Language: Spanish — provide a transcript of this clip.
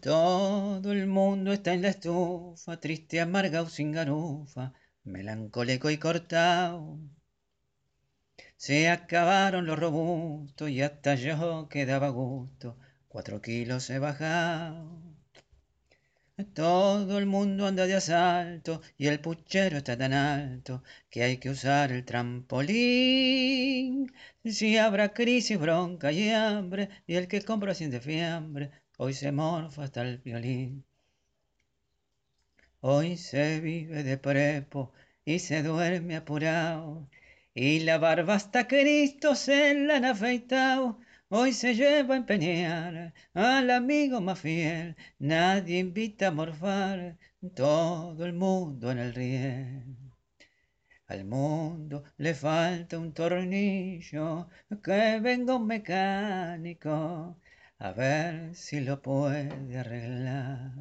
Todo el mundo está en la estufa, triste, amarga o sin garufa, melancólico y cortado. Se acabaron los robustos y hasta yo quedaba gusto, cuatro kilos he bajado. Todo el mundo anda de asalto y el puchero está tan alto que hay que usar el trampolín. Si habrá crisis, bronca y hambre y el que compra siente fiambre, hoy se morfa hasta el violín. Hoy se vive de prepo y se duerme apurado y la barba hasta Cristo se la han afeitado. Hoy se lleva a empeñar al amigo más fiel, nadie invita a morfar, todo el mundo en el riel. Al mundo le falta un tornillo, que venga un mecánico a ver si lo puede arreglar.